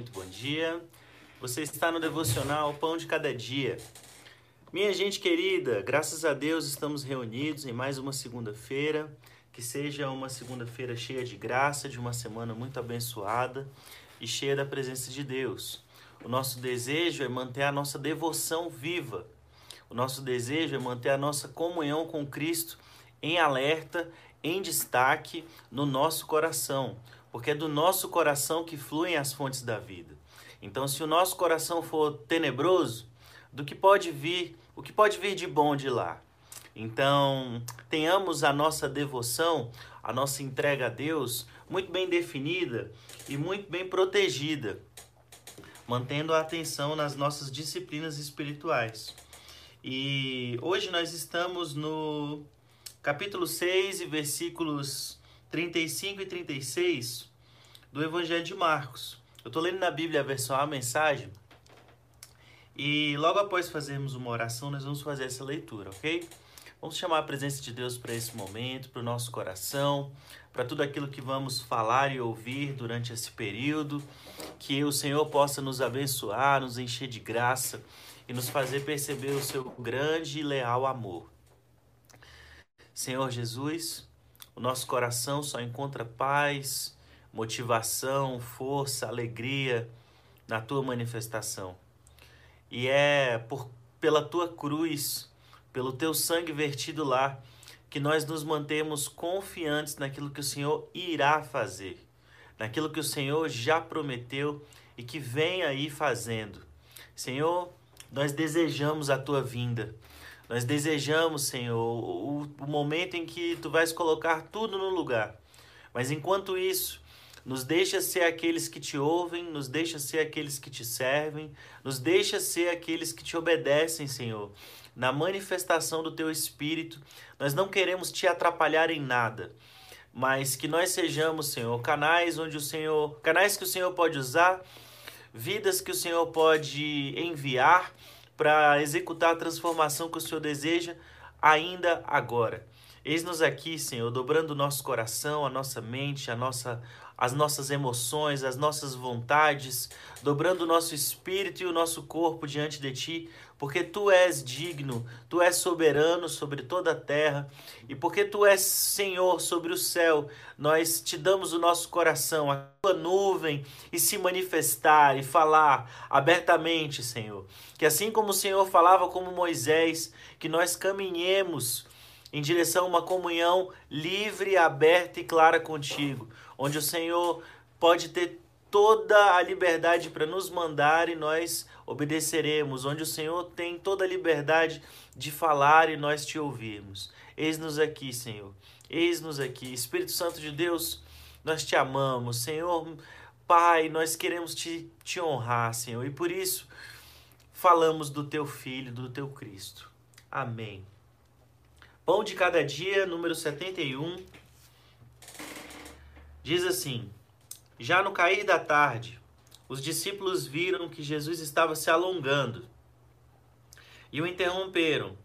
muito bom dia. Você está no devocional Pão de Cada Dia. Minha gente querida, graças a Deus estamos reunidos em mais uma segunda-feira. Que seja uma segunda-feira cheia de graça, de uma semana muito abençoada e cheia da presença de Deus. O nosso desejo é manter a nossa devoção viva. O nosso desejo é manter a nossa comunhão com Cristo em alerta, em destaque no nosso coração porque é do nosso coração que fluem as fontes da vida. Então, se o nosso coração for tenebroso, do que pode vir, o que pode vir de bom de lá? Então, tenhamos a nossa devoção, a nossa entrega a Deus muito bem definida e muito bem protegida, mantendo a atenção nas nossas disciplinas espirituais. E hoje nós estamos no capítulo 6 e versículos 35 e 36 do Evangelho de Marcos. Eu estou lendo na Bíblia a versão A Mensagem e logo após fazermos uma oração, nós vamos fazer essa leitura, ok? Vamos chamar a presença de Deus para esse momento, para o nosso coração, para tudo aquilo que vamos falar e ouvir durante esse período. Que o Senhor possa nos abençoar, nos encher de graça e nos fazer perceber o seu grande e leal amor. Senhor Jesus, o nosso coração só encontra paz, motivação, força, alegria na tua manifestação. E é por, pela tua cruz, pelo teu sangue vertido lá, que nós nos mantemos confiantes naquilo que o Senhor irá fazer, naquilo que o Senhor já prometeu e que vem aí fazendo. Senhor, nós desejamos a tua vinda. Nós desejamos, Senhor, o, o momento em que tu vais colocar tudo no lugar. Mas enquanto isso, nos deixa ser aqueles que te ouvem, nos deixa ser aqueles que te servem, nos deixa ser aqueles que te obedecem, Senhor. Na manifestação do teu espírito, nós não queremos te atrapalhar em nada, mas que nós sejamos, Senhor, canais onde o Senhor, canais que o Senhor pode usar, vidas que o Senhor pode enviar para executar a transformação que o Senhor deseja ainda agora. Eis-nos aqui, Senhor, dobrando o nosso coração, a nossa mente, a nossa, as nossas emoções, as nossas vontades, dobrando o nosso espírito e o nosso corpo diante de Ti, porque Tu és digno, Tu és soberano sobre toda a terra, e porque Tu és Senhor sobre o céu, nós te damos o nosso coração, a Tua nuvem, e se manifestar e falar abertamente, Senhor. Que assim como o Senhor falava como Moisés, que nós caminhemos em direção a uma comunhão livre, aberta e clara contigo, onde o Senhor pode ter toda a liberdade para nos mandar e nós obedeceremos, onde o Senhor tem toda a liberdade de falar e nós te ouvirmos. Eis-nos aqui, Senhor. Eis-nos aqui. Espírito Santo de Deus, nós te amamos. Senhor, Pai, nós queremos te, te honrar, Senhor. E por isso falamos do teu Filho, do teu Cristo. Amém. Pão de cada dia, número 71. Diz assim: Já no cair da tarde, os discípulos viram que Jesus estava se alongando e o interromperam.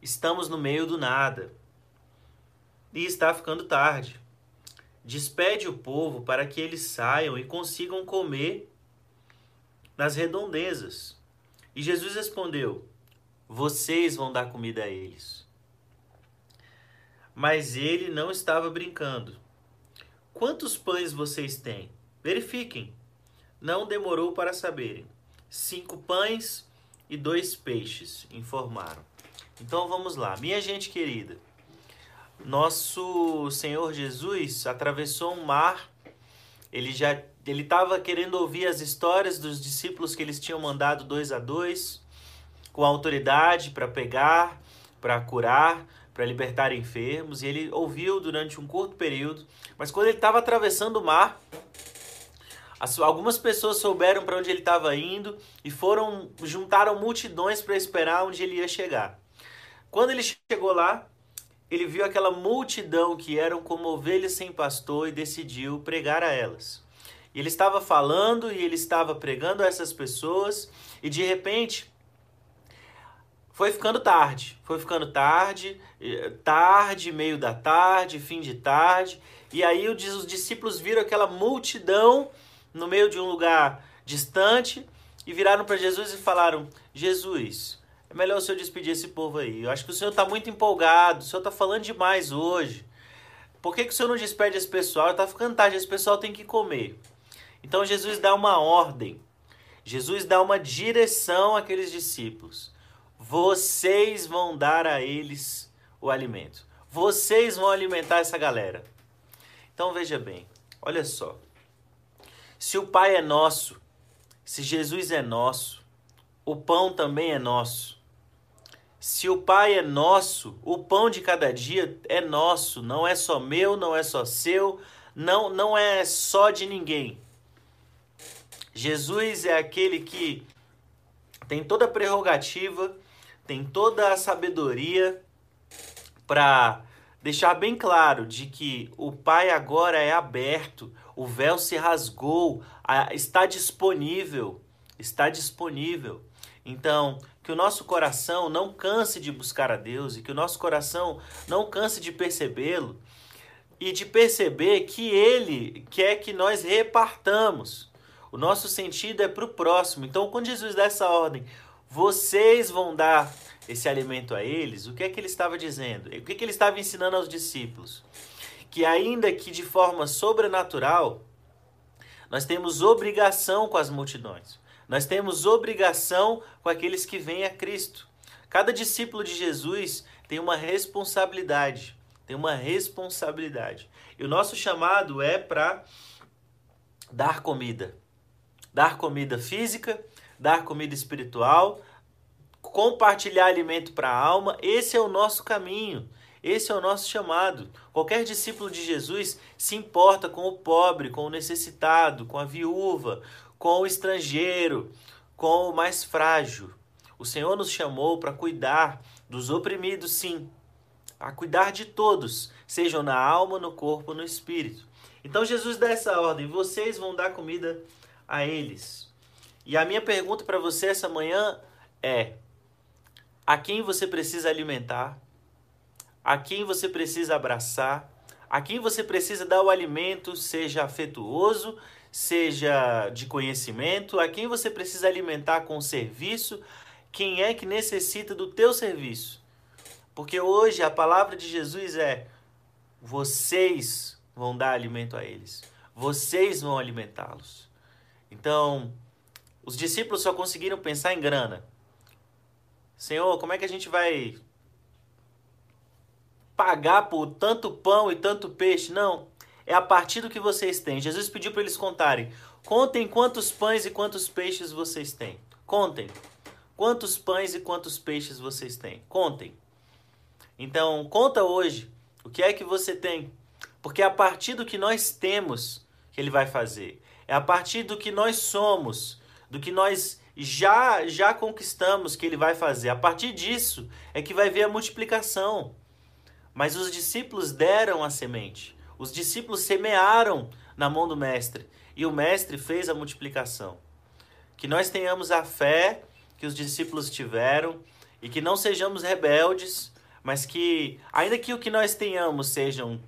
Estamos no meio do nada e está ficando tarde. Despede o povo para que eles saiam e consigam comer nas redondezas. E Jesus respondeu: Vocês vão dar comida a eles. Mas ele não estava brincando. Quantos pães vocês têm? Verifiquem. Não demorou para saberem. Cinco pães e dois peixes, informaram. Então vamos lá. Minha gente querida, nosso Senhor Jesus atravessou um mar. Ele já ele estava querendo ouvir as histórias dos discípulos que eles tinham mandado dois a dois, com autoridade para pegar, para curar, para libertar enfermos. E ele ouviu durante um curto período. Mas quando ele estava atravessando o mar, Algumas pessoas souberam para onde ele estava indo e foram juntaram multidões para esperar onde ele ia chegar. Quando ele chegou lá, ele viu aquela multidão que eram como ovelhas sem pastor e decidiu pregar a elas. E ele estava falando e ele estava pregando a essas pessoas e de repente foi ficando tarde, foi ficando tarde, tarde, meio da tarde, fim de tarde, e aí os discípulos viram aquela multidão no meio de um lugar distante, e viraram para Jesus e falaram: Jesus, é melhor o senhor despedir esse povo aí. Eu acho que o senhor está muito empolgado, o senhor está falando demais hoje. Por que, que o senhor não despede esse pessoal? Está ficando tarde, esse pessoal tem que comer. Então Jesus dá uma ordem, Jesus dá uma direção àqueles discípulos. Vocês vão dar a eles o alimento. Vocês vão alimentar essa galera. Então veja bem, olha só. Se o Pai é nosso, se Jesus é nosso, o pão também é nosso. Se o Pai é nosso, o pão de cada dia é nosso, não é só meu, não é só seu, não, não é só de ninguém. Jesus é aquele que tem toda a prerrogativa, tem toda a sabedoria para deixar bem claro de que o Pai agora é aberto, o véu se rasgou, está disponível, está disponível. Então, que o nosso coração não canse de buscar a Deus e que o nosso coração não canse de percebê-lo e de perceber que Ele quer que nós repartamos. O nosso sentido é para o próximo. Então, quando Jesus dá essa ordem, vocês vão dar esse alimento a eles, o que é que ele estava dizendo? O que, é que ele estava ensinando aos discípulos? Que ainda que de forma sobrenatural, nós temos obrigação com as multidões. Nós temos obrigação com aqueles que vêm a Cristo. Cada discípulo de Jesus tem uma responsabilidade. Tem uma responsabilidade. E o nosso chamado é para dar comida. Dar comida física, dar comida espiritual, compartilhar alimento para a alma. Esse é o nosso caminho. Esse é o nosso chamado. Qualquer discípulo de Jesus se importa com o pobre, com o necessitado, com a viúva, com o estrangeiro, com o mais frágil. O Senhor nos chamou para cuidar dos oprimidos, sim, a cuidar de todos, sejam na alma, no corpo, no espírito. Então Jesus dá essa ordem: vocês vão dar comida a eles. E a minha pergunta para você essa manhã é: a quem você precisa alimentar? a quem você precisa abraçar, a quem você precisa dar o alimento, seja afetuoso, seja de conhecimento, a quem você precisa alimentar com serviço, quem é que necessita do teu serviço. Porque hoje a palavra de Jesus é: vocês vão dar alimento a eles, vocês vão alimentá-los. Então, os discípulos só conseguiram pensar em grana. Senhor, como é que a gente vai pagar por tanto pão e tanto peixe. Não. É a partir do que vocês têm. Jesus pediu para eles contarem. Contem quantos pães e quantos peixes vocês têm. Contem. Quantos pães e quantos peixes vocês têm. Contem. Então, conta hoje o que é que você tem. Porque é a partir do que nós temos que ele vai fazer. É a partir do que nós somos, do que nós já já conquistamos que ele vai fazer. A partir disso é que vai ver a multiplicação. Mas os discípulos deram a semente. Os discípulos semearam na mão do mestre e o mestre fez a multiplicação. Que nós tenhamos a fé que os discípulos tiveram e que não sejamos rebeldes, mas que, ainda que o que nós tenhamos sejam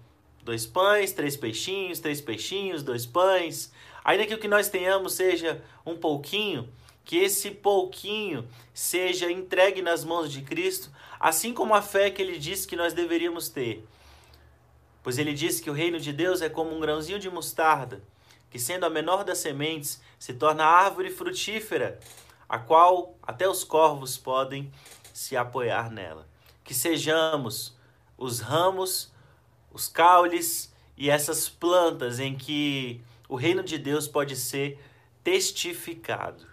dois pães, três peixinhos, três peixinhos, dois pães, ainda que o que nós tenhamos seja um pouquinho, que esse pouquinho seja entregue nas mãos de Cristo, assim como a fé que ele disse que nós deveríamos ter. Pois ele disse que o reino de Deus é como um grãozinho de mostarda, que sendo a menor das sementes, se torna árvore frutífera, a qual até os corvos podem se apoiar nela. Que sejamos os ramos, os caules e essas plantas em que o reino de Deus pode ser testificado.